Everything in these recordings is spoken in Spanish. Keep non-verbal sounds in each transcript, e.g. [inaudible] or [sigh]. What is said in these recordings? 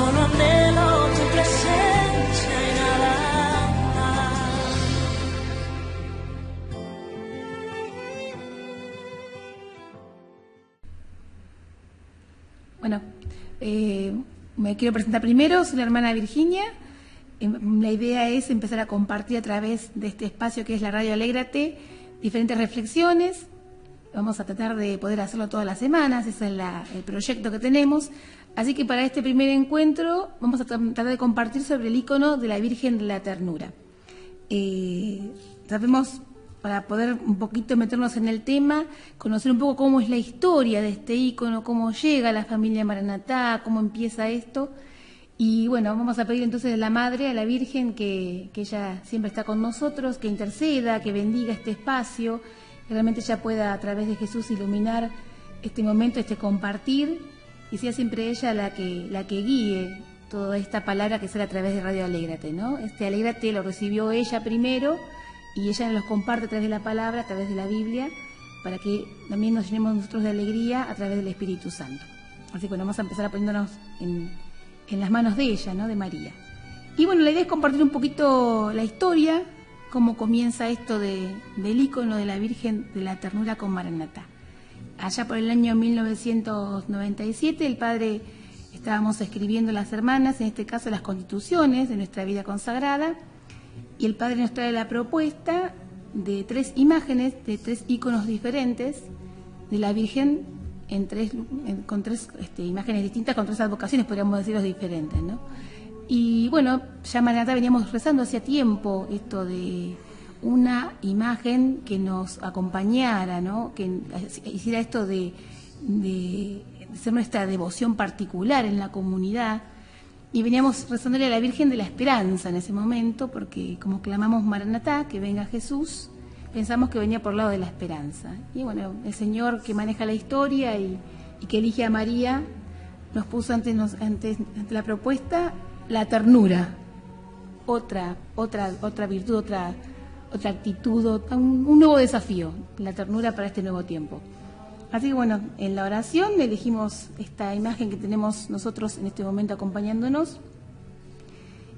solo anhelo tu presencia y nada más. Bueno, eh, me quiero presentar primero, soy la hermana Virginia. Eh, La idea es empezar a compartir a través de este espacio que es la Radio Alégrate diferentes reflexiones. Vamos a tratar de poder hacerlo todas las semanas, ese es la- el proyecto que tenemos. Así que para este primer encuentro vamos a tratar de compartir sobre el icono de la Virgen de la Ternura. Eh, sabemos, para poder un poquito meternos en el tema, conocer un poco cómo es la historia de este ícono, cómo llega la familia Maranatá, cómo empieza esto. Y bueno, vamos a pedir entonces a la Madre, a la Virgen, que, que ella siempre está con nosotros, que interceda, que bendiga este espacio, que realmente ella pueda a través de Jesús iluminar este momento, este compartir, y sea siempre ella la que, la que guíe toda esta palabra que sale a través de Radio Alégrate, ¿no? Este Alégrate lo recibió ella primero y ella nos los comparte a través de la palabra, a través de la Biblia, para que también nos llenemos nosotros de alegría a través del Espíritu Santo. Así que bueno, vamos a empezar a poniéndonos en, en las manos de ella, ¿no? De María. Y bueno, la idea es compartir un poquito la historia, cómo comienza esto de, del ícono de la Virgen de la Ternura con Maranatá. Allá por el año 1997, el padre estábamos escribiendo las hermanas, en este caso las constituciones de nuestra vida consagrada, y el padre nos trae la propuesta de tres imágenes, de tres íconos diferentes de la Virgen con tres este, imágenes distintas, con tres advocaciones, podríamos decirlos diferentes, ¿no? Y bueno, ya Maranatá veníamos rezando hacía tiempo esto de una imagen que nos acompañara, ¿no? Que hiciera esto de, ser nuestra devoción particular en la comunidad. Y veníamos rezándole a la Virgen de la Esperanza en ese momento, porque como clamamos Maranatá, que venga Jesús, pensamos que venía por el lado de la esperanza. Y bueno, el Señor que maneja la historia y, que elige a María, nos puso ante, ante la propuesta la ternura, otra, otra, otra virtud, otra, otra actitud, un, nuevo desafío, la ternura para este nuevo tiempo. Así que bueno, en la oración elegimos esta imagen que tenemos nosotros en este momento acompañándonos.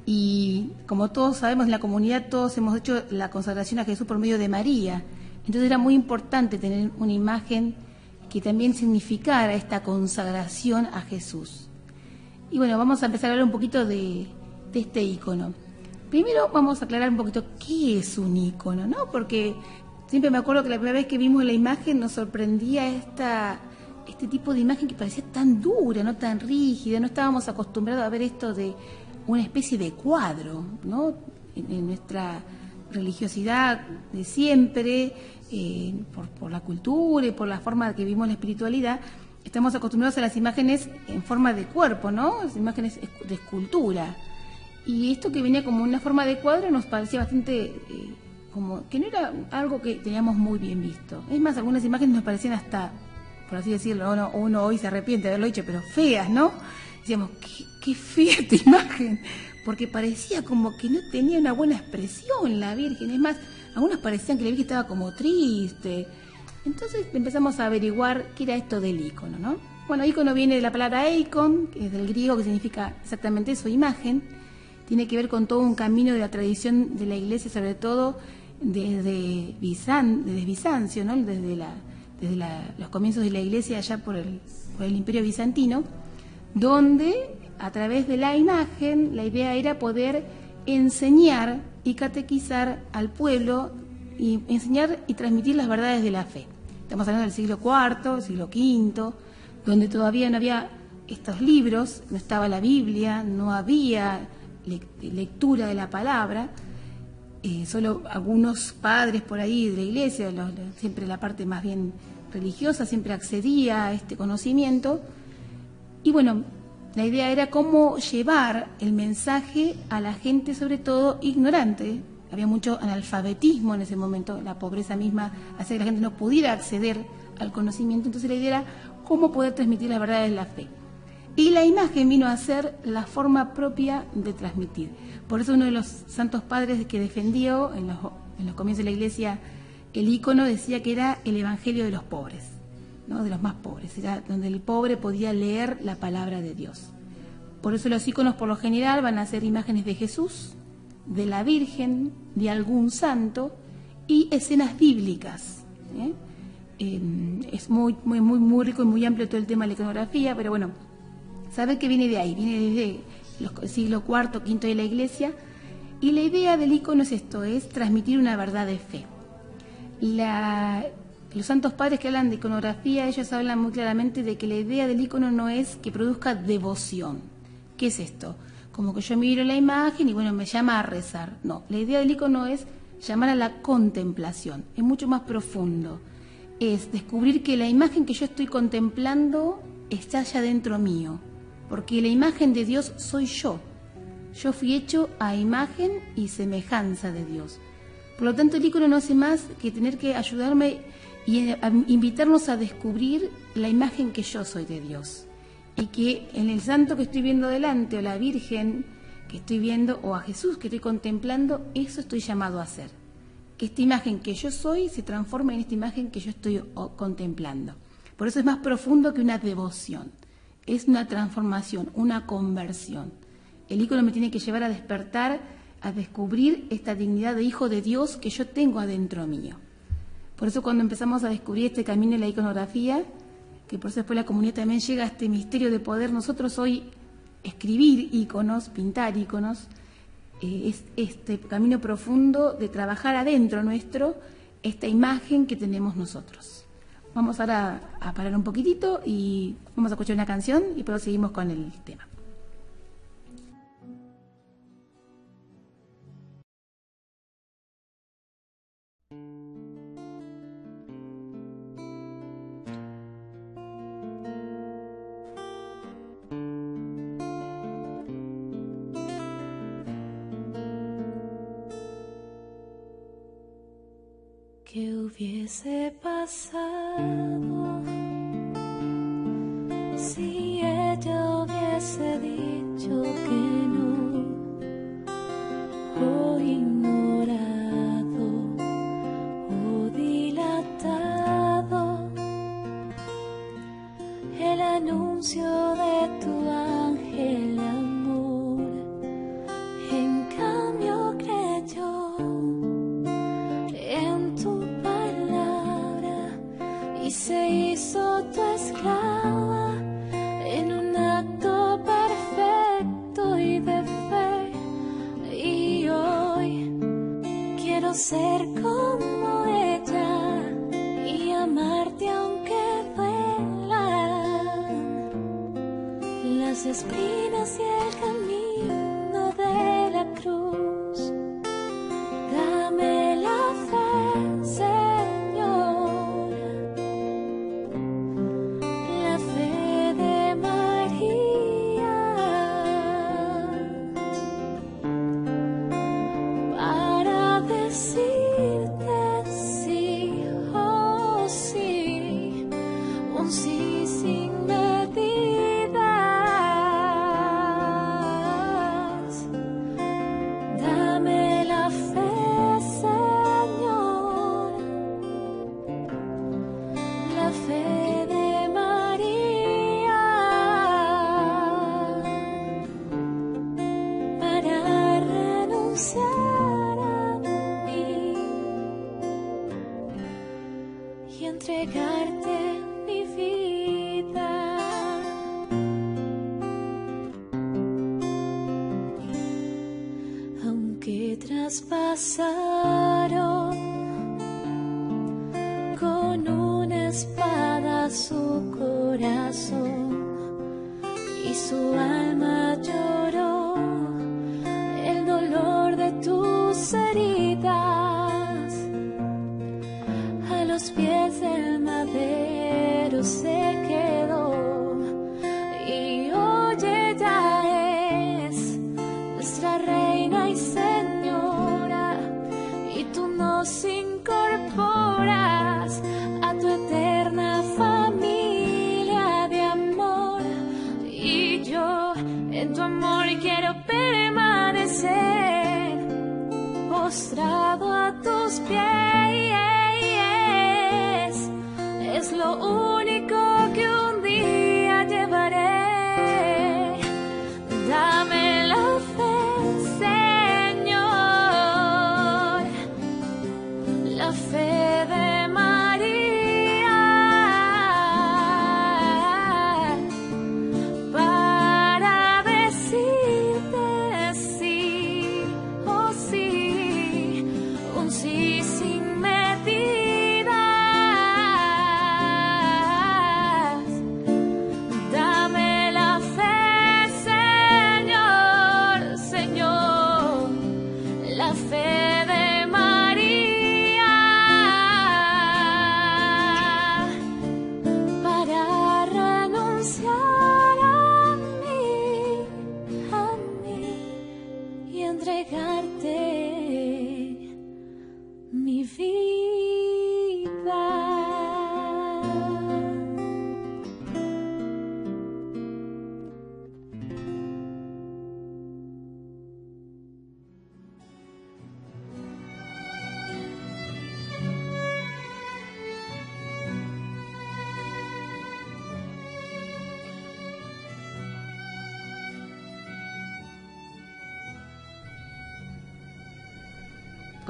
Y como todos sabemos, en la comunidad todos hemos hecho la consagración a Jesús por medio de María. Entonces era muy importante tener una imagen que también significara esta consagración a Jesús. Y bueno, vamos a empezar a hablar un poquito de este icono. Primero vamos a aclarar un poquito qué es un icono, ¿no? Porque siempre me acuerdo que la primera vez que vimos la imagen nos sorprendía esta, este tipo de imagen que parecía tan dura, no tan rígida, no estábamos acostumbrados a ver esto de una especie de cuadro, ¿no? En, nuestra religiosidad de siempre, eh, por, por la cultura y por la forma que vivimos la espiritualidad, estamos acostumbrados a las imágenes en forma de cuerpo, ¿no? Las imágenes de escultura. Y esto que venía como una forma de cuadro nos parecía bastante eh, como que no era algo que teníamos muy bien visto. Es más, algunas imágenes nos parecían hasta, por así decirlo, uno, hoy se arrepiente de haberlo dicho, pero feas, ¿no? Decíamos, qué, qué fea esta [laughs] imagen, porque parecía como que no tenía una buena expresión la Virgen. Es más, algunos parecían que la Virgen estaba como triste. Entonces empezamos a averiguar qué era esto del icono, ¿no? Bueno, icono viene de la palabra eikon, que es del griego, que significa exactamente eso, imagen. Tiene que ver con todo un camino de la tradición de la Iglesia, sobre todo desde, desde Bizancio, ¿no? desde, los comienzos de la Iglesia allá por el, por el Imperio Bizantino, donde a través de la imagen la idea era poder enseñar y catequizar al pueblo y enseñar y transmitir las verdades de la fe. Estamos hablando del siglo IV, siglo V, donde todavía no había estos libros, no estaba la Biblia, no había lectura de la palabra, eh, solo algunos padres por ahí de la iglesia, siempre la parte más bien religiosa, siempre accedía a este conocimiento. Y bueno, la idea era cómo llevar el mensaje a la gente, sobre todo ignorante. Había mucho analfabetismo en ese momento, la pobreza misma hacía que la gente no pudiera acceder al conocimiento. Entonces la idea era cómo poder transmitir las verdades de la fe. Y la imagen vino a ser la forma propia de transmitir. Por eso uno de los santos padres que defendió en los, en los comienzos de la iglesia el ícono decía que era el evangelio de los pobres, ¿no? de los más pobres, era donde el pobre podía leer la palabra de Dios. Por eso los íconos por lo general van a ser imágenes de Jesús, de la Virgen, de algún santo y escenas bíblicas. ¿eh? Es muy, muy, muy, muy rico y muy amplio todo el tema de la iconografía, pero bueno, saben que viene de ahí, viene desde el siglo IV, V de la Iglesia, y la idea del icono es esto, es transmitir una verdad de fe. los santos padres que hablan de iconografía, ellos hablan muy claramente de que la idea del icono no es que produzca devoción. ¿Qué es esto? Como que yo miro la imagen y bueno, me llama a rezar. No, la idea del icono es llamar a la contemplación, es mucho más profundo. Es descubrir que la imagen que yo estoy contemplando está allá dentro mío, porque la imagen de Dios soy yo. Yo fui hecho a imagen y semejanza de Dios. Por lo tanto, el icono no hace más que tener que ayudarme y invitarnos a descubrir la imagen que yo soy de Dios. Y que en el santo que estoy viendo delante, o la Virgen que estoy viendo, o a Jesús que estoy contemplando, eso estoy llamado a hacer. Que esta imagen que yo soy se transforme en esta imagen que yo estoy contemplando. Por eso es más profundo que una devoción es una transformación, una conversión. El ícono me tiene que llevar a despertar, a descubrir esta dignidad de hijo de Dios que yo tengo adentro mío. Por eso cuando empezamos a descubrir este camino de la iconografía, que por eso después la comunidad también llega a este misterio de poder nosotros hoy escribir íconos, pintar íconos, eh, es este camino profundo de trabajar adentro nuestro esta imagen que tenemos nosotros. Vamos ahora a parar un poquitito y vamos a escuchar una canción y luego seguimos con el tema. Las espinas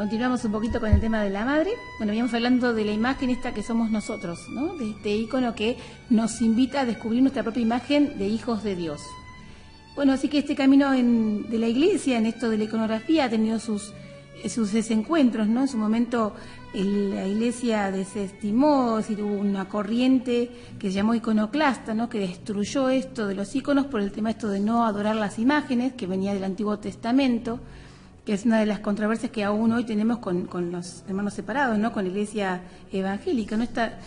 Continuamos un poquito con el tema de la madre. Bueno, veníamos hablando de la imagen esta que somos nosotros, ¿no? De este icono que nos invita a descubrir nuestra propia imagen de hijos de Dios. Bueno, así que este camino en- de la iglesia, en esto de la iconografía, ha tenido sus, eh, sus desencuentros, ¿no? En su momento la iglesia desestimó, es decir, hubo una corriente que se llamó iconoclasta, ¿no? Que destruyó esto de los iconos por el tema esto de no adorar las imágenes, que venía del Antiguo Testamento que es una de las controversias que aún hoy tenemos con, con los hermanos separados, ¿no? Con la iglesia evangélica, ¿no? Está,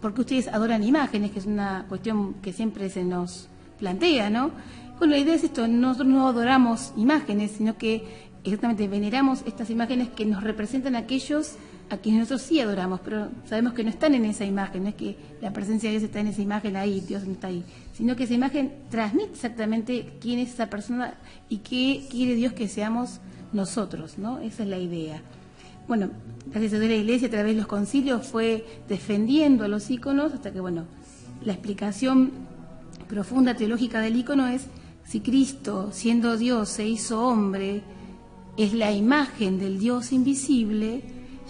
porque ustedes adoran imágenes, que es una cuestión que siempre se nos plantea, ¿no? Bueno, la idea es esto, nosotros no adoramos imágenes, sino que exactamente veneramos estas imágenes que nos representan a aquellos a quienes nosotros sí adoramos, pero sabemos que no están en esa imagen, no es que la presencia de Dios está en esa imagen ahí, Dios no está ahí, sino que esa imagen transmite exactamente quién es esa persona y qué quiere Dios que seamos nosotros, ¿no? Esa es la idea. Bueno, gracias a Dios la Iglesia a través de los concilios fue defendiendo a los íconos hasta que, bueno, la explicación profunda teológica del ícono es si Cristo, siendo Dios, se hizo hombre, es la imagen del Dios invisible,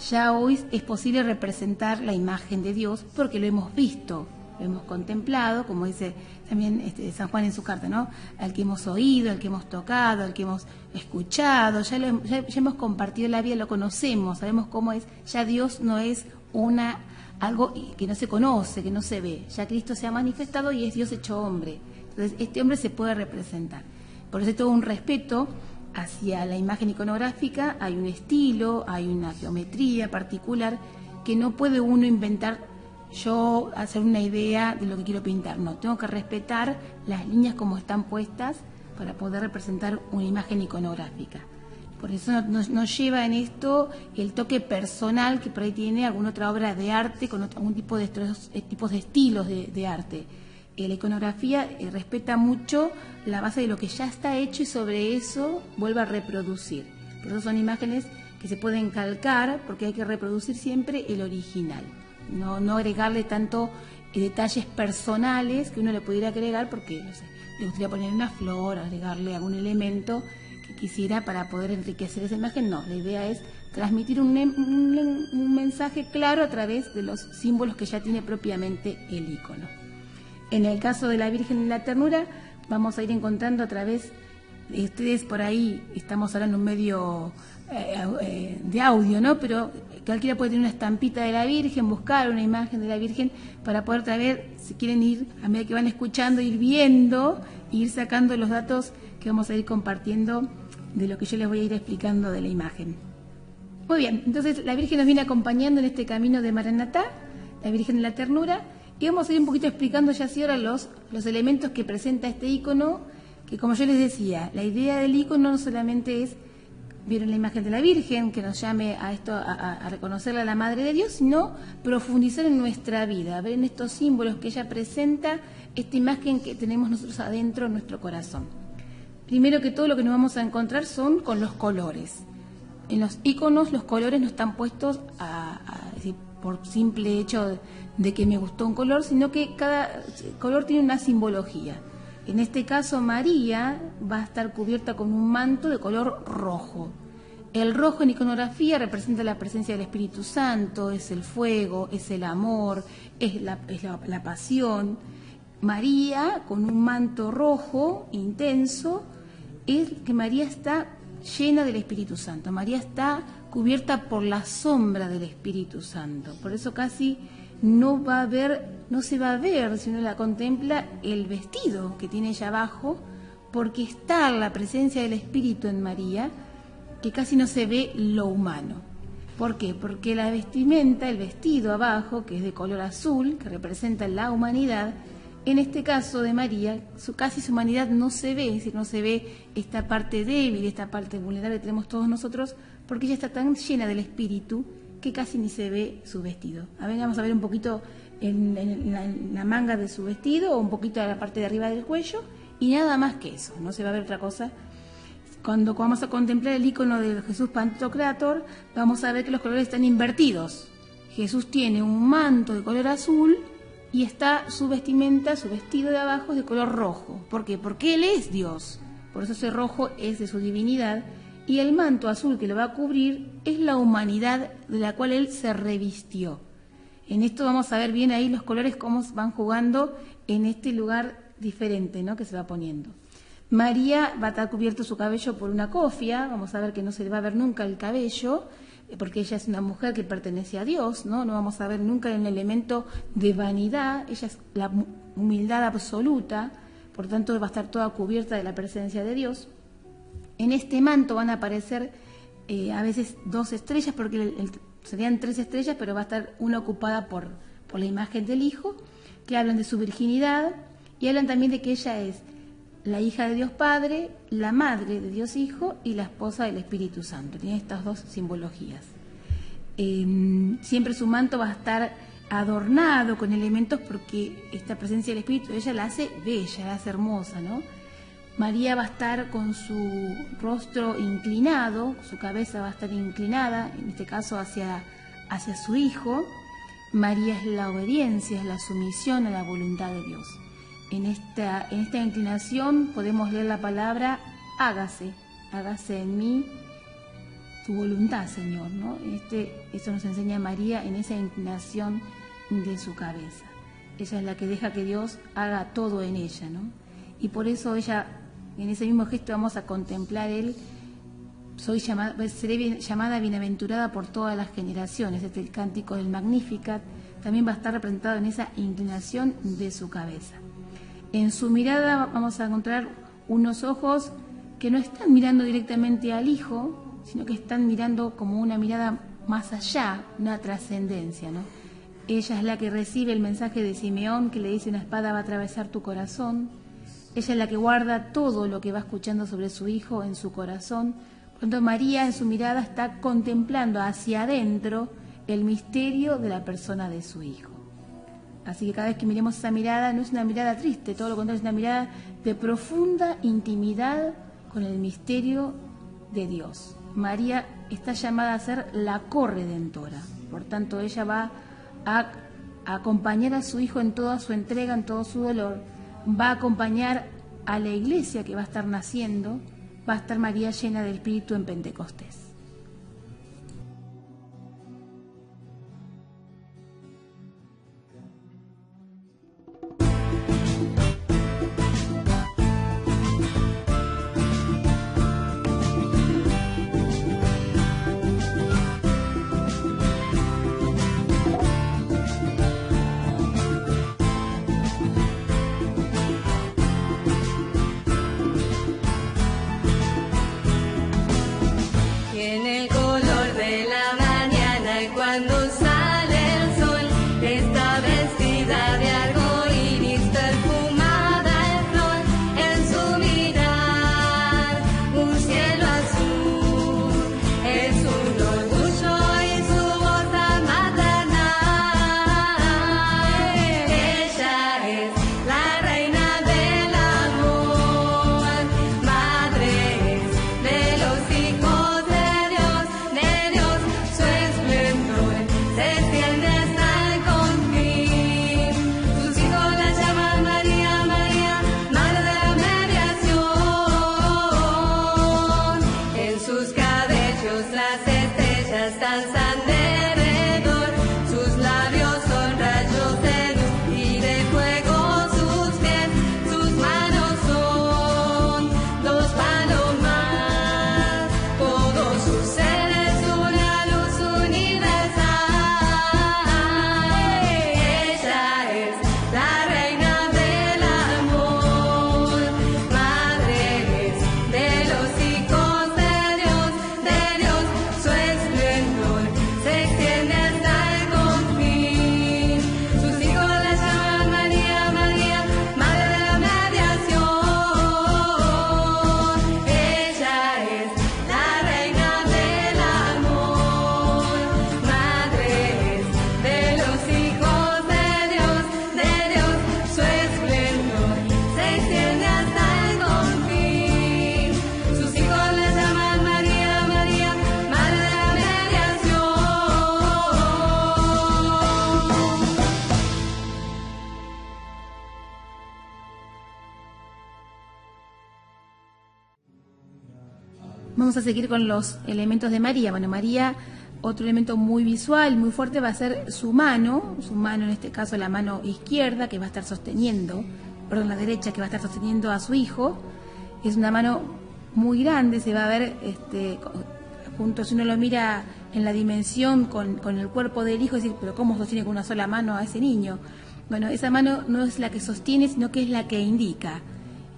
ya hoy es posible representar la imagen de Dios porque lo hemos visto, hemos contemplado, como dice también este, San Juan en su carta, ¿no? Al que hemos oído, al que hemos tocado, al que hemos escuchado, ya, lo- hemos compartido la vida, lo conocemos, sabemos cómo es, ya Dios no es una algo que no se conoce, que no se ve, ya Cristo se ha manifestado y es Dios hecho hombre. Entonces, este hombre se puede representar. Por eso todo un respeto hacia la imagen iconográfica, hay un estilo, hay una geometría particular que no puede uno inventar yo hacer una idea de lo que quiero pintar. No, tengo que respetar las líneas como están puestas para poder representar una imagen iconográfica. Por eso nos, nos lleva en esto el toque personal que por ahí tiene alguna otra obra de arte con algún tipo de estos eh, tipos de estilos de, de arte. Eh, la iconografía eh, respeta mucho la base de lo que ya está hecho y sobre eso vuelve a reproducir. Por eso son imágenes que se pueden calcar porque hay que reproducir siempre el original. No, no agregarle tanto eh, detalles personales que uno le pudiera agregar porque, no sé, le gustaría poner una flor, agregarle algún elemento que quisiera para poder enriquecer esa imagen. No, la idea es transmitir un, un- un mensaje claro a través de los símbolos que ya tiene propiamente el icono. En el caso de la Virgen de la Ternura, vamos a ir encontrando a través ustedes por ahí estamos hablando en un medio eh, eh, de audio, ¿no? Pero cualquiera puede tener una estampita de la Virgen, buscar una imagen de la Virgen para poder traer, si quieren ir, a medida que van escuchando, ir viendo, ir sacando los datos que vamos a ir compartiendo de lo que yo les voy a ir explicando de la imagen. Muy bien, entonces la Virgen nos viene acompañando en este camino de Maranatá, la Virgen de la Ternura, y vamos a ir un poquito explicando ya así ahora los, los elementos que presenta este icono, que como yo les decía, la idea del icono no solamente es vieron la imagen de la Virgen, que nos llame a esto, a, reconocerla a la Madre de Dios, sino profundizar en nuestra vida, ver en estos símbolos que ella presenta, esta imagen que tenemos nosotros adentro en nuestro corazón. Primero que todo lo que nos vamos a encontrar son con los colores. En los iconos los colores no están puestos a, por simple hecho de que me gustó un color, sino que cada color tiene una simbología. En este caso, María va a estar cubierta con un manto de color rojo. El rojo en iconografía representa la presencia del Espíritu Santo, es el fuego, es el amor, es la, pasión. María, con un manto rojo intenso, es que María está llena del Espíritu Santo. María está cubierta por la sombra del Espíritu Santo. Por eso casi no va a ver, no se va a ver si uno la contempla el vestido que tiene ella abajo, porque está la presencia del Espíritu en María, que casi no se ve lo humano. ¿Por qué? Porque la vestimenta, el vestido abajo, que es de color azul, que representa la humanidad, en este caso de María, su, casi su humanidad no se ve, es decir, no se ve esta parte débil, esta parte vulnerable que tenemos todos nosotros, porque ella está tan llena del Espíritu que casi ni se ve su vestido. A ver, vamos a ver un poquito en, la, manga de su vestido o un poquito en la parte de arriba del cuello y nada más que eso, no se va a ver otra cosa. Cuando vamos a contemplar el icono de Jesús Pantocrator, vamos a ver que los colores están invertidos. Jesús tiene un manto de color azul y está su vestimenta, su vestido de abajo es de color rojo. ¿Por qué? Porque Él es Dios. Por eso ese rojo es de su divinidad y el manto azul que lo va a cubrir es la humanidad de la cual él se revistió. En esto vamos a ver bien ahí los colores cómo van jugando en este lugar diferente ¿no? que se va poniendo. María va a estar cubierto su cabello por una cofia, vamos a ver que no se le va a ver nunca el cabello, eh, porque ella es una mujer que pertenece a Dios, ¿no? No vamos a ver nunca el elemento de vanidad, ella es la humildad absoluta, por tanto va a estar toda cubierta de la presencia de Dios. En este manto van a aparecer eh, a veces dos estrellas, porque serían tres estrellas, pero va a estar una ocupada por, por la imagen del Hijo, que hablan de su virginidad y hablan también de que ella es la hija de Dios Padre, la madre de Dios Hijo y la esposa del Espíritu Santo. Tiene estas dos simbologías. Em, siempre su manto va a estar adornado con elementos porque esta presencia del Espíritu ella la hace bella, la hace hermosa, ¿no? María va a estar con su rostro inclinado, su cabeza va a estar inclinada, en este caso hacia, hacia su Hijo. María es la obediencia, es la sumisión a la voluntad de Dios. En esta, en esta inclinación podemos leer la palabra hágase, hágase en mí tu voluntad, Señor. ¿no? Este, eso nos enseña María en esa inclinación de su cabeza. Ella es la que deja que Dios haga todo en ella, ¿no? Y por eso ella en ese mismo gesto vamos a contemplar el soy llamada, seré llamada bienaventurada por todas las generaciones. Este el cántico del Magnificat también va a estar representado en esa inclinación de su cabeza. En su mirada vamos a encontrar unos ojos que no están mirando directamente al Hijo, sino que están mirando como una mirada más allá, una trascendencia. ¿no? Ella es la que recibe el mensaje de Simeón que le dice una espada va a atravesar tu corazón ella es la que guarda todo lo que va escuchando sobre su hijo en su corazón. Cuando María en su mirada está contemplando hacia adentro el misterio de la persona de su hijo. Así que cada vez que miremos esa mirada no es una mirada triste, todo lo contrario, es una mirada de profunda intimidad con el misterio de Dios. María está llamada a ser la corredentora, por tanto ella va a acompañar a su hijo en toda su entrega, en todo su dolor, va a acompañar a la iglesia que va a estar naciendo, va a estar María llena del Espíritu en Pentecostés. Seguir con los elementos de María. Bueno, María, otro elemento muy visual, muy fuerte, va a ser su mano, su mano en este caso la mano izquierda que va a estar sosteniendo, perdón, la derecha que va a estar sosteniendo a su hijo. Es una mano muy grande, se va a ver este, junto, si uno lo mira en la dimensión con, con el cuerpo del hijo, decir, pero ¿cómo sostiene con una sola mano a ese niño? Bueno, esa mano no es la que sostiene, sino que es la que indica.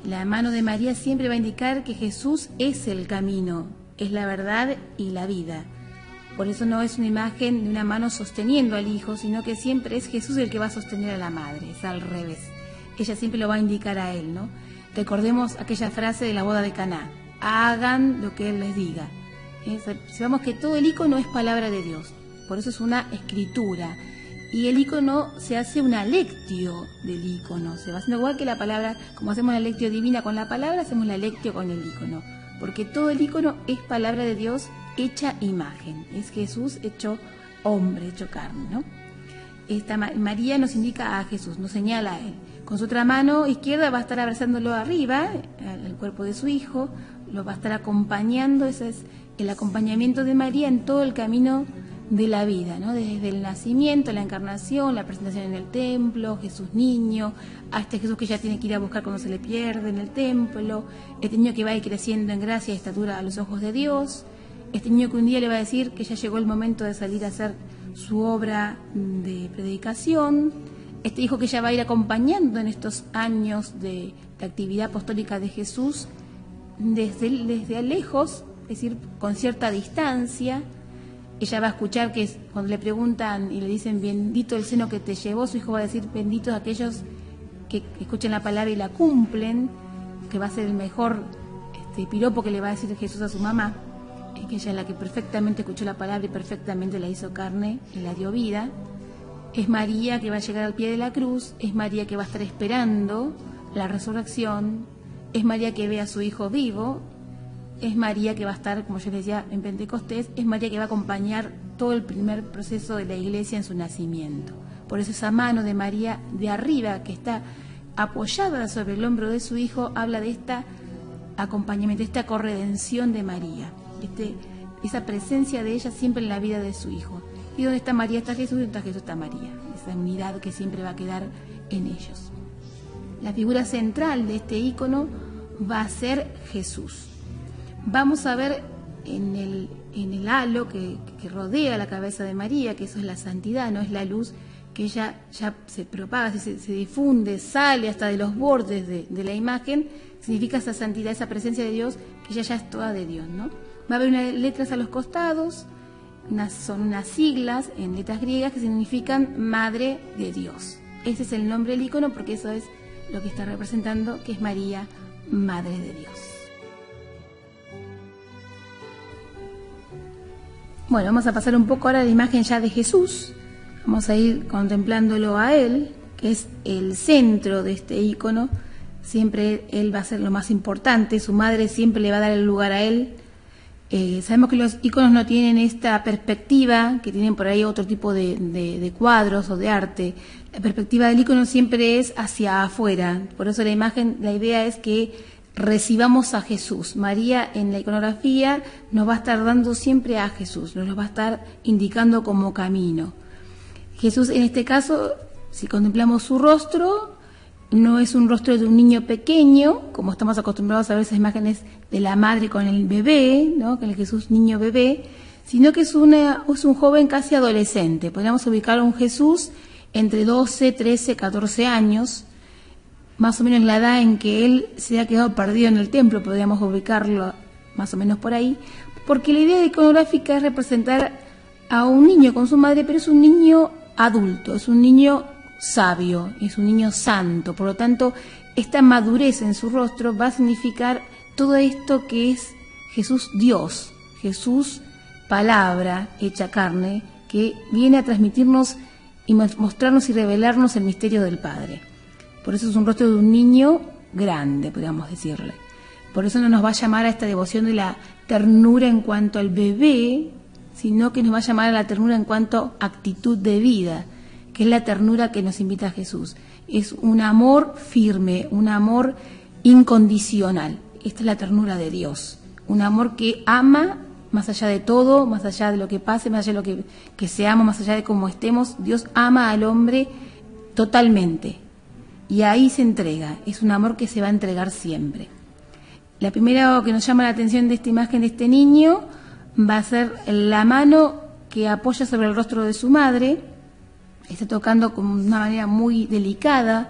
La mano de María siempre va a indicar que Jesús es el camino, es la verdad y la vida. Por eso no es una imagen de una mano sosteniendo al hijo, sino que siempre es Jesús el que va a sostener a la madre, es al revés. Ella siempre lo va a indicar a él, ¿no? Recordemos aquella frase de la boda de Caná, hagan lo que él les diga. Sabemos que todo el icono es palabra de Dios, por eso es una escritura. Y el icono se hace una lectio del icono, se va haciendo igual que la palabra, como hacemos la lectio divina con la palabra, hacemos la lectio con el icono, porque todo el icono es palabra de Dios hecha imagen, es Jesús hecho hombre, hecho carne, ¿no? Esta María nos indica a Jesús, nos señala a él. Con su otra mano izquierda va a estar abrazándolo arriba, el cuerpo de su hijo, lo va a estar acompañando, ese es el acompañamiento de María en todo el camino de la vida, ¿no? desde el nacimiento, la encarnación, la presentación en el templo, Jesús niño, a este Jesús que ya tiene que ir a buscar cuando se le pierde en el templo, este niño que va a ir creciendo en gracia y estatura a los ojos de Dios, este niño que un día le va a decir que ya llegó el momento de salir a hacer su obra de predicación, este hijo que ya va a ir acompañando en estos años de, actividad apostólica de Jesús desde, desde lejos, es decir, con cierta distancia, ella va a escuchar que cuando le preguntan y le dicen bendito el seno que te llevó, su hijo va a decir benditos aquellos que, escuchen la palabra y la cumplen, que va a ser el mejor este, piropo que le va a decir Jesús a su mamá, que ella es la que perfectamente escuchó la palabra y perfectamente la hizo carne y la dio vida. Es María que va a llegar al pie de la cruz, es María que va a estar esperando la resurrección, es María que ve a su hijo vivo es María que va a estar, como yo decía, en Pentecostés, es María que va a acompañar todo el primer proceso de la iglesia en su nacimiento. Por eso esa mano de María de arriba, que está apoyada sobre el hombro de su hijo, habla de esta acompañamiento, de esta corredención de María, este, esa presencia de ella siempre en la vida de su hijo. Y donde está María está Jesús, y donde está Jesús está María, esa unidad que siempre va a quedar en ellos. La figura central de este ícono va a ser Jesús vamos a ver en el, en el halo que, rodea la cabeza de María, que eso es la santidad, no es la luz, que ella ya se propaga, se, difunde, sale hasta de los bordes de, la imagen, significa esa santidad, esa presencia de Dios, que ella ya es toda de Dios, ¿no? Va a haber unas letras a los costados, son unas siglas en letras griegas que significan Madre de Dios. Ese es el nombre del icono porque eso es lo que está representando, que es María, Madre de Dios. Bueno, vamos a pasar un poco ahora la imagen ya de Jesús. Vamos a ir contemplándolo a Él, que es el centro de este icono. Siempre Él va a ser lo más importante, su madre siempre le va a dar el lugar a Él. Eh, sabemos que los iconos no tienen esta perspectiva, que tienen por ahí otro tipo de, de cuadros o de arte. La perspectiva del icono siempre es hacia afuera. Por eso la imagen, la idea es que recibamos a Jesús. María en la iconografía nos va a estar dando siempre a Jesús, nos lo va a estar indicando como camino. Jesús en este caso, si contemplamos su rostro, no es un rostro de un niño pequeño, como estamos acostumbrados a ver esas imágenes de la madre con el bebé, ¿no? con el Jesús niño bebé, sino que es, es un joven casi adolescente. Podríamos ubicar a un Jesús entre 12, 13, 14 años, más o menos la edad en que él se ha quedado perdido en el templo, podríamos ubicarlo más o menos por ahí, porque la idea iconográfica es representar a un niño con su madre, pero es un niño adulto, es un niño sabio, es un niño santo, por lo tanto, esta madurez en su rostro va a significar todo esto que es Jesús Dios, Jesús palabra hecha carne, que viene a transmitirnos y mostrarnos y revelarnos el misterio del Padre. Por eso es un rostro de un niño grande, podríamos decirle. Por eso no nos va a llamar a esta devoción de la ternura en cuanto al bebé, sino que nos va a llamar a la ternura en cuanto a actitud de vida, que es la ternura que nos invita a Jesús. Es un amor firme, un amor incondicional. Esta es la ternura de Dios. un amor que ama más allá de todo, más allá de lo que pase, más allá de lo que, que seamos, más allá de cómo estemos, Dios ama al hombre totalmente. Y ahí se entrega, es un amor que se va a entregar siempre. La primera que nos llama la atención de esta imagen de este niño va a ser la mano que apoya sobre el rostro de su madre, está tocando con una manera muy delicada,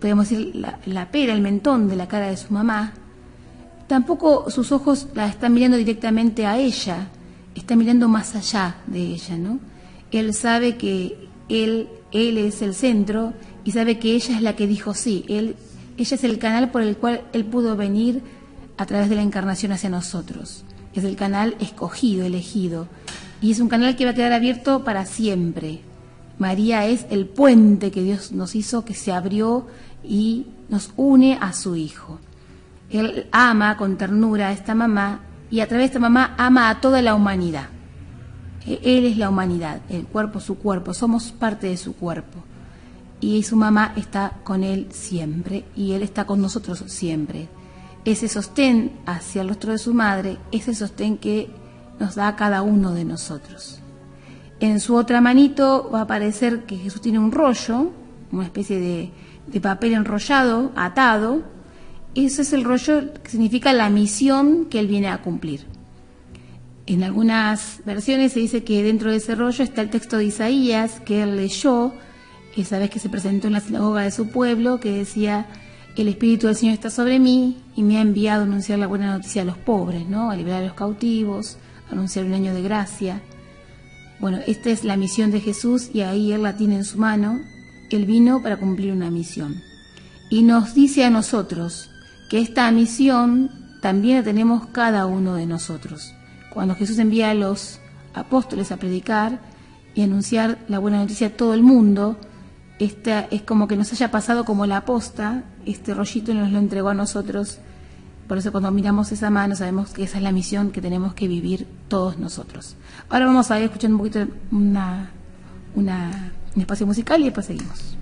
podemos decir la, la pera, el mentón de la cara de su mamá, Tampoco sus ojos la están mirando directamente a ella, está mirando más allá de ella, ¿no? Él sabe que él, él es el centro y sabe que ella es la que dijo sí, él, ella es el canal por el cual él pudo venir a través de la encarnación hacia nosotros. Es el canal escogido, elegido. Y es un canal que va a quedar abierto para siempre. María es el puente que Dios nos hizo, que se abrió y nos une a su Hijo. Él ama con ternura a esta mamá y a través de esta mamá ama a toda la humanidad. E-, él es la humanidad, el cuerpo, su cuerpo, somos parte de su cuerpo. Y su mamá está con él siempre y él está con nosotros siempre. Ese sostén hacia el rostro de su madre es el sostén que nos da cada uno de nosotros. En su otra manito va a aparecer que Jesús tiene un rollo, una especie de, de papel enrollado, atado, ese es el rollo que significa la misión que él viene a cumplir. En algunas versiones se dice que dentro de ese rollo está el texto de Isaías que él leyó esa vez que se presentó en la sinagoga de su pueblo, que decía, el Espíritu del Señor está sobre mí y me ha enviado a anunciar la buena noticia a los pobres, ¿no? a liberar a los cautivos, a anunciar un año de gracia. Bueno, esta es la misión de Jesús y ahí Él la tiene en su mano. Él vino para cumplir una misión. Y nos dice a nosotros, que esta misión también la tenemos cada uno de nosotros. Cuando Jesús envía a los apóstoles a predicar y anunciar la buena noticia a todo el mundo, esta es como que nos haya pasado como la aposta, este rollito nos lo entregó a nosotros. Por eso cuando miramos esa mano sabemos que esa es la misión que tenemos que vivir todos nosotros. Ahora vamos a ir escuchando un poquito una, una, un espacio musical y después seguimos.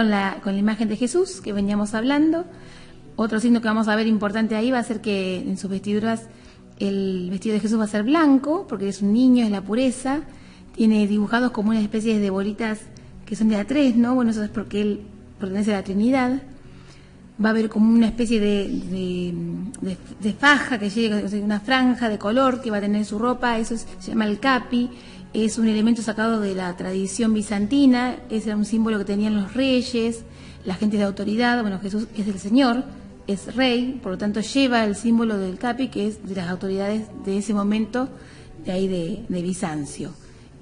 Con la, imagen de Jesús que veníamos hablando. Otro signo que vamos a ver importante ahí va a ser que en sus vestiduras el vestido de Jesús va a ser blanco, porque es un niño, es la pureza. Tiene dibujados como una especie de bolitas que son de a tres, ¿no? Bueno, eso es porque él pertenece a la Trinidad. Va a haber como una especie de, de, faja que llega, una franja de color que va a tener en su ropa, eso se llama el capi es un elemento sacado de la tradición bizantina, era un símbolo que tenían los reyes, la gente de autoridad, bueno, Jesús es el Señor, es rey, por lo tanto lleva el símbolo del capi, que es de las autoridades de ese momento, de ahí de, Bizancio.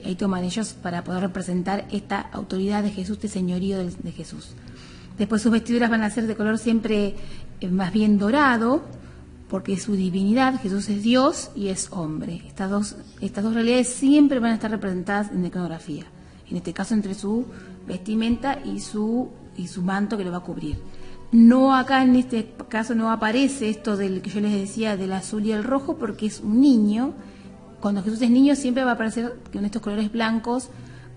ahí toman ellos para poder representar esta autoridad de Jesús, este señorío de, Jesús. Después sus vestiduras van a ser de color siempre eh, más bien dorado, porque su divinidad, Jesús es Dios y es hombre. Estas dos, estas dos realidades siempre van a estar representadas en la iconografía, en este caso entre su vestimenta y su, y su manto que lo va a cubrir. No acá en este caso no aparece esto del que yo les decía del azul y el rojo porque es un niño. Cuando Jesús es niño siempre va a aparecer con estos colores blancos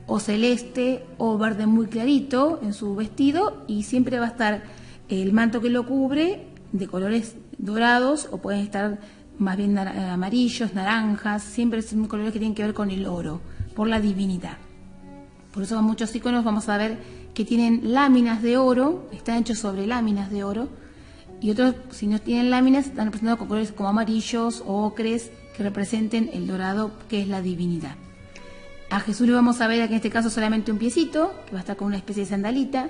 o celeste o verde muy clarito en su vestido y siempre va a estar el manto que lo cubre de colores dorados o pueden estar más bien amarillos, naranjas, siempre son colores que tienen que ver con el oro, por la divinidad. Por eso muchos iconos vamos a ver que tienen láminas de oro, están hechos sobre láminas de oro, y otros, si no tienen láminas, están representados con colores como amarillos o ocres que representen el dorado, que es la divinidad. A Jesús le vamos a ver aquí en este caso solamente un piecito, que va a estar con una especie de sandalita.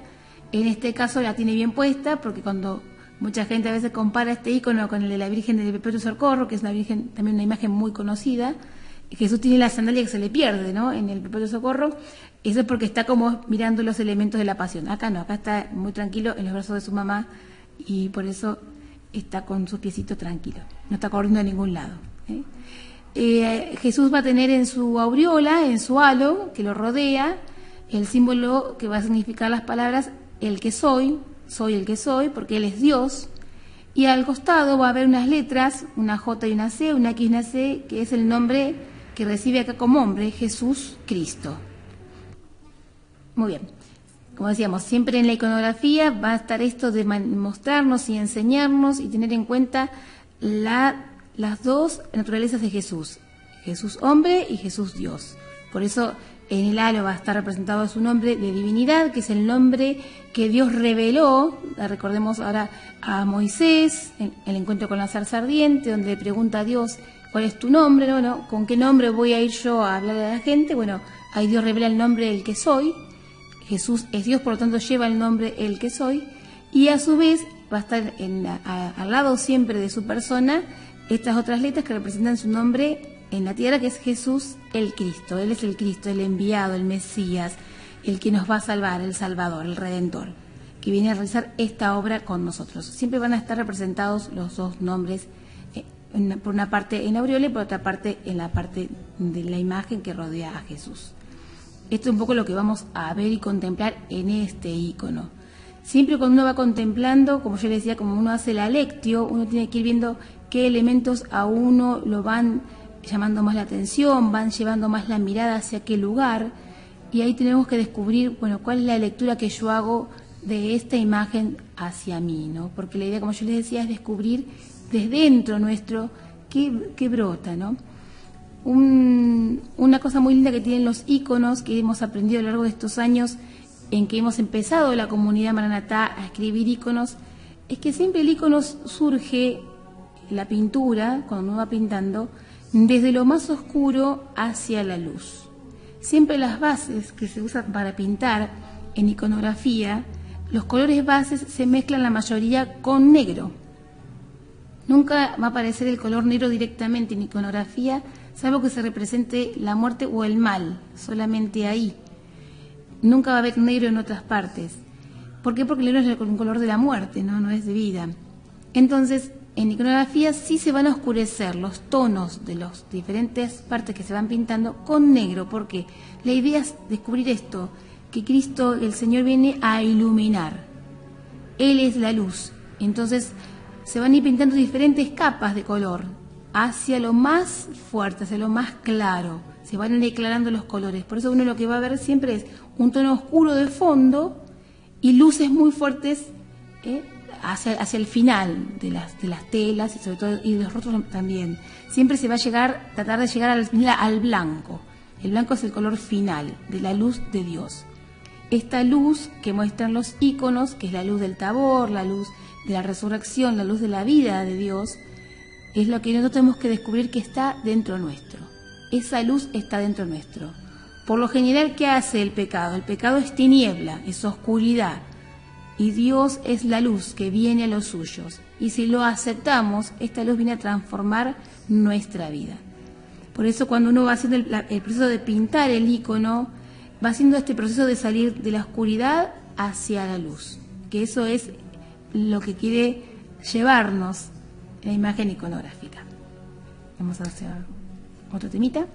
En este caso la tiene bien puesta, porque cuando Mucha gente a veces compara este icono con el de la Virgen del Perpetuo Socorro, que es una virgen, también una imagen muy conocida. Jesús tiene la sandalia que se le pierde, ¿no? En el Perpetuo Socorro. Eso es porque está como mirando los elementos de la pasión. Acá no, acá está muy tranquilo en los brazos de su mamá y por eso está con sus piecitos tranquilos. No está corriendo a ningún lado. ¿eh? Eh, Jesús va a tener en su aureola, en su halo que lo rodea, el símbolo que va a significar las palabras el que soy, soy el que soy, porque Él es Dios. Y al costado va a haber unas letras, una J y una C, una X y una C, que es el nombre que recibe acá como hombre, Jesús Cristo. Muy bien. Como decíamos, siempre en la iconografía va a estar esto de mostrarnos y enseñarnos y tener en cuenta las dos naturalezas de Jesús. Jesús hombre y Jesús Dios. Por eso en el halo va a estar representado su nombre de divinidad, que es el nombre que Dios reveló, recordemos ahora a Moisés, en el encuentro con la zarza ardiente, donde le pregunta a Dios, ¿cuál es tu nombre? Bueno, ¿con qué nombre voy a ir yo a hablar a la gente? Bueno, ahí Dios revela el nombre del que soy. Jesús es Dios, por lo tanto lleva el nombre el que soy. Y a su vez va a estar al lado siempre de su persona estas otras letras que representan su nombre en la tierra, que es Jesús el Cristo. Él es el Cristo, el enviado, el Mesías, el que nos va a salvar, el Salvador, el Redentor, que viene a realizar esta obra con nosotros. Siempre van a estar representados los dos nombres, eh, por una parte en aureola y por otra parte en la parte de la imagen que rodea a Jesús. Esto es un poco lo que vamos a ver y contemplar en este icono. Siempre cuando uno va contemplando, como yo le decía, como uno hace la lectio, uno tiene que ir viendo qué elementos a uno lo van llamando más la atención, van llevando más la mirada hacia qué lugar y ahí tenemos que descubrir, bueno, cuál es la lectura que yo hago de esta imagen hacia mí, ¿no? Porque la idea, como yo les decía, es descubrir desde dentro nuestro qué, brota, ¿no? una cosa muy linda que tienen los iconos que hemos aprendido a lo largo de estos años en que hemos empezado la comunidad Maranatá a escribir iconos, es que siempre el icono surge, la pintura, cuando uno va pintando, desde lo más oscuro hacia la luz. Siempre las bases que se usan para pintar en iconografía, los colores bases se mezclan la mayoría con negro. Nunca va a aparecer el color negro directamente en iconografía, salvo que se represente la muerte o el mal, solamente ahí. Nunca va a haber negro en otras partes. ¿Por qué? Porque el negro es un color de la muerte, no, no es de vida. Entonces, en iconografía sí se van a oscurecer los tonos de las diferentes partes que se van pintando con negro, porque la idea es descubrir esto, que Cristo, el Señor, viene a iluminar. Él es la luz. Entonces se van a ir pintando diferentes capas de color hacia lo más fuerte, hacia lo más claro. Se van declarando los colores. Por eso uno lo que va a ver siempre es un tono oscuro de fondo y luces muy fuertes ¿eh? Hacia, hacia, el final de las, de las telas y sobre todo y de los rostros también. Siempre se va a llegar, tratar de llegar al, al blanco. El blanco es el color final de la luz de Dios. Esta luz que muestran los íconos, que es la luz del tabor, la luz de la resurrección, la luz de la vida de Dios, es lo que nosotros tenemos que descubrir que está dentro nuestro. Esa luz está dentro nuestro. Por lo general, ¿qué hace el pecado? El pecado es tiniebla, es oscuridad. Y Dios es la luz que viene a los suyos. Y si lo aceptamos, esta luz viene a transformar nuestra vida. Por eso cuando uno va haciendo el, proceso de pintar el icono, va haciendo este proceso de salir de la oscuridad hacia la luz. Que eso es lo que quiere llevarnos la imagen iconográfica. Vamos a hacer otro temita.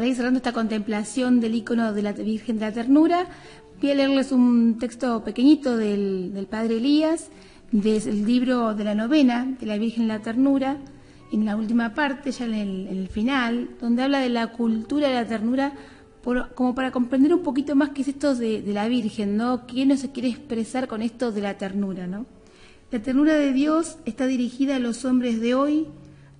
Para cerrando esta contemplación del icono de la Virgen de la Ternura, voy a leerles un texto pequeñito del, Padre Elías, del libro de la novena de la Virgen de la Ternura, en la última parte, ya en el, final, donde habla de la cultura de la ternura como para comprender un poquito más qué es esto de, la Virgen, ¿no? ¿Qué nos quiere expresar con esto de la ternura, ¿no? La ternura de Dios está dirigida a los hombres de hoy,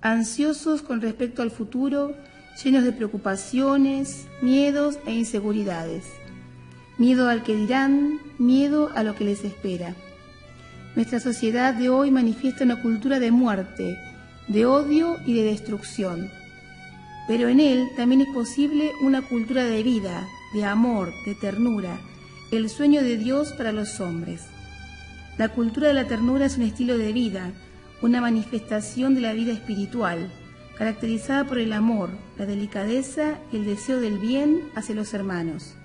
ansiosos con respecto al futuro, llenos de preocupaciones, miedos e inseguridades. Miedo al que dirán, miedo a lo que les espera. Nuestra sociedad de hoy manifiesta una cultura de muerte, de odio y de destrucción. Pero en él también es posible una cultura de vida, de amor, de ternura, el sueño de Dios para los hombres. La cultura de la ternura es un estilo de vida, una manifestación de la vida espiritual, caracterizada por el amor, la delicadeza y el deseo del bien hacia los hermanos.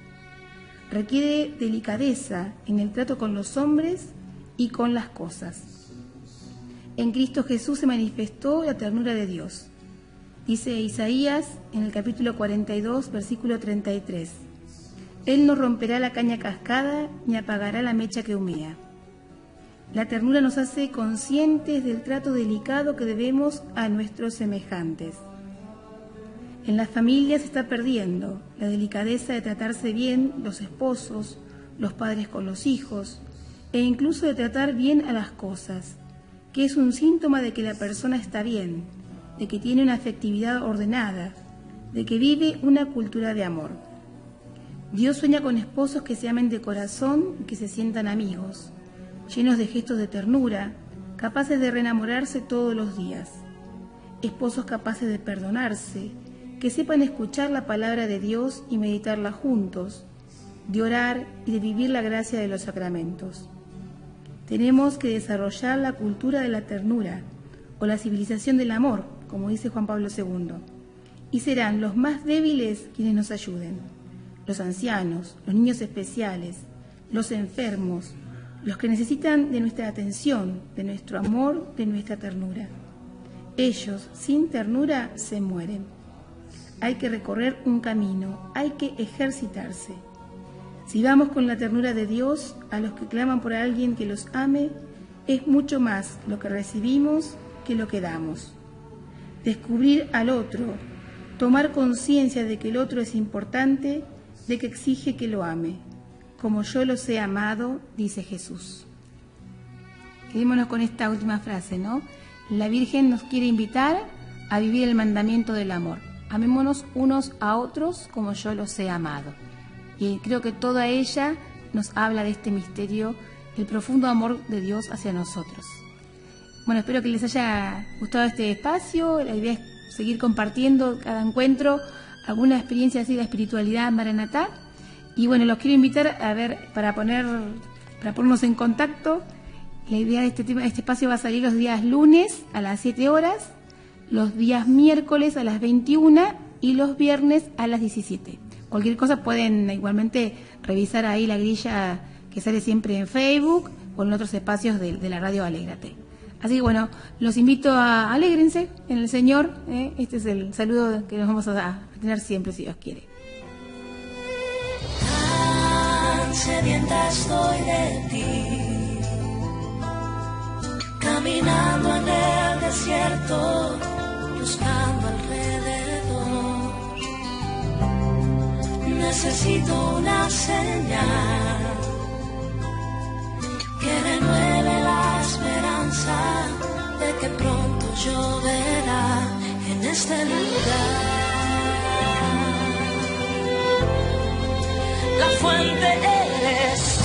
Requiere delicadeza en el trato con los hombres y con las cosas. En Cristo Jesús se manifestó la ternura de Dios. Dice Isaías en el capítulo 42, versículo 33. Él no romperá la caña cascada ni apagará la mecha que humea. La ternura nos hace conscientes del trato delicado que debemos a nuestros semejantes. En las familias se está perdiendo la delicadeza de tratarse bien los esposos, los padres con los hijos, e incluso de tratar bien a las cosas, que es un síntoma de que la persona está bien, de que tiene una afectividad ordenada, de que vive una cultura de amor. Dios sueña con esposos que se amen de corazón y que se sientan amigos, llenos de gestos de ternura, capaces de reenamorarse todos los días, esposos capaces de perdonarse, que sepan escuchar la palabra de Dios y meditarla juntos, de orar y de vivir la gracia de los sacramentos. Tenemos que desarrollar la cultura de la ternura o la civilización del amor, como dice Juan Pablo II, y serán los más débiles quienes nos ayuden, los ancianos, los niños especiales, los enfermos, los que necesitan de nuestra atención, de nuestro amor, de nuestra ternura. Ellos, sin ternura, se mueren. Hay que recorrer un camino, hay que ejercitarse. Si vamos con la ternura de Dios a los que claman por alguien que los ame, es mucho más lo que recibimos que lo que damos. Descubrir al otro, tomar conciencia de que el otro es importante, de que exige que lo ame como yo los he amado, dice Jesús. Quedémonos con esta última frase, ¿no? La Virgen nos quiere invitar a vivir el mandamiento del amor. Amémonos unos a otros como yo los he amado. Y creo que toda ella nos habla de este misterio, el profundo amor de Dios hacia nosotros. Bueno, espero que les haya gustado este espacio. La idea es seguir compartiendo cada encuentro alguna experiencia así de espiritualidad maranatá y bueno, los quiero invitar a ver, para poner, para ponernos en contacto, la idea de este, tema, este espacio va a salir los días lunes a las 7 horas, los días miércoles a las 21 y los viernes a las 17. Cualquier cosa pueden igualmente revisar ahí la grilla que sale siempre en Facebook o en otros espacios de, la radio Alégrate. Así que bueno, los invito a alegrense en el Señor. ¿eh? Este es el saludo que nos vamos a tener siempre, si Dios quiere. Sedienta estoy de ti. Caminando en el desierto, buscando alrededor. Necesito una señal que renueve la esperanza de que pronto lloverá en este lugar. La fuente eres